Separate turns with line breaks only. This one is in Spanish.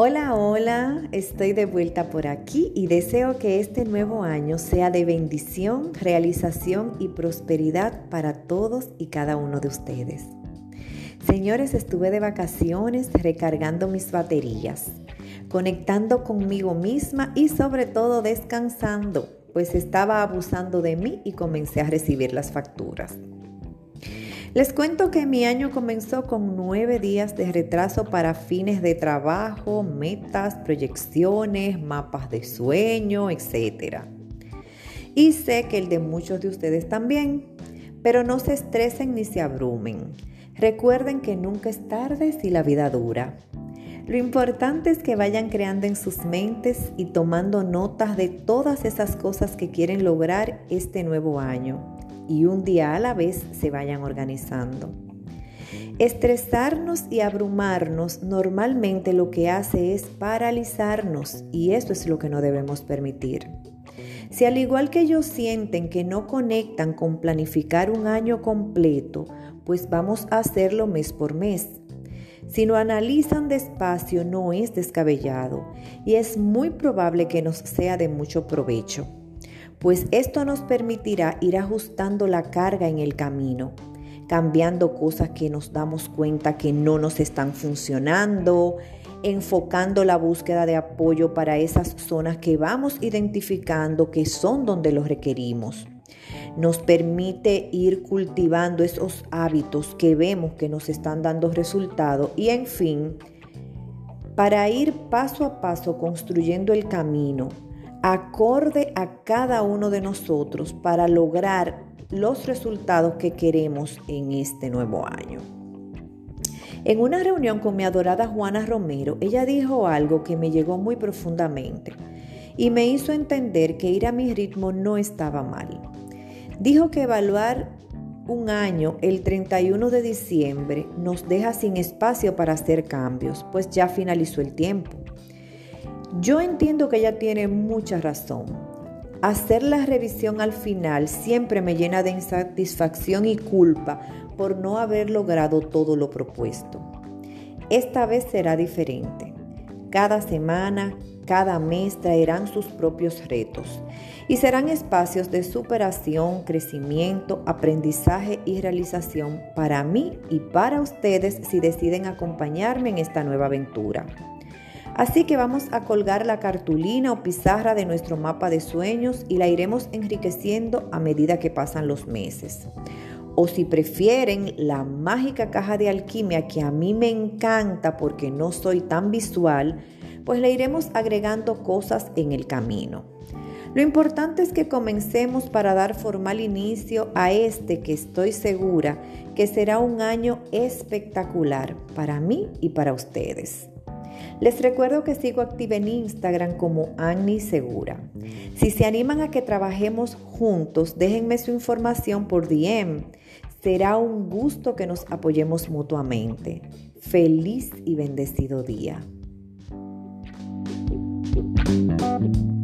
Hola, hola, estoy de vuelta por aquí y deseo que este nuevo año sea de bendición, realización y prosperidad para todos y cada uno de ustedes. Señores, estuve de vacaciones recargando mis baterías, conectando conmigo misma y sobre todo descansando, pues estaba abusando de mí y comencé a recibir las facturas. Les cuento que mi año comenzó con nueve días de retraso para fines de trabajo, metas, proyecciones, mapas de sueño, etc. Y sé que el de muchos de ustedes también, pero no se estresen ni se abrumen. Recuerden que nunca es tarde si la vida dura. Lo importante es que vayan creando en sus mentes y tomando notas de todas esas cosas que quieren lograr este nuevo año y un día a la vez se vayan organizando. Estresarnos y abrumarnos normalmente lo que hace es paralizarnos y eso es lo que no debemos permitir. Si al igual que ellos sienten que no conectan con planificar un año completo, pues vamos a hacerlo mes por mes. Si lo analizan despacio no es descabellado y es muy probable que nos sea de mucho provecho pues esto nos permitirá ir ajustando la carga en el camino, cambiando cosas que nos damos cuenta que no nos están funcionando, enfocando la búsqueda de apoyo para esas zonas que vamos identificando que son donde los requerimos. Nos permite ir cultivando esos hábitos que vemos que nos están dando resultado y en fin, para ir paso a paso construyendo el camino acorde a cada uno de nosotros para lograr los resultados que queremos en este nuevo año. En una reunión con mi adorada Juana Romero, ella dijo algo que me llegó muy profundamente y me hizo entender que ir a mi ritmo no estaba mal. Dijo que evaluar un año el 31 de diciembre nos deja sin espacio para hacer cambios, pues ya finalizó el tiempo. Yo entiendo que ella tiene mucha razón. Hacer la revisión al final siempre me llena de insatisfacción y culpa por no haber logrado todo lo propuesto. Esta vez será diferente. Cada semana, cada mes traerán sus propios retos y serán espacios de superación, crecimiento, aprendizaje y realización para mí y para ustedes si deciden acompañarme en esta nueva aventura. Así que vamos a colgar la cartulina o pizarra de nuestro mapa de sueños y la iremos enriqueciendo a medida que pasan los meses. O si prefieren la mágica caja de alquimia que a mí me encanta porque no soy tan visual, pues le iremos agregando cosas en el camino. Lo importante es que comencemos para dar formal inicio a este que estoy segura que será un año espectacular para mí y para ustedes. Les recuerdo que sigo activa en Instagram como Annie Segura. Si se animan a que trabajemos juntos, déjenme su información por DM. Será un gusto que nos apoyemos mutuamente. Feliz y bendecido día. thank you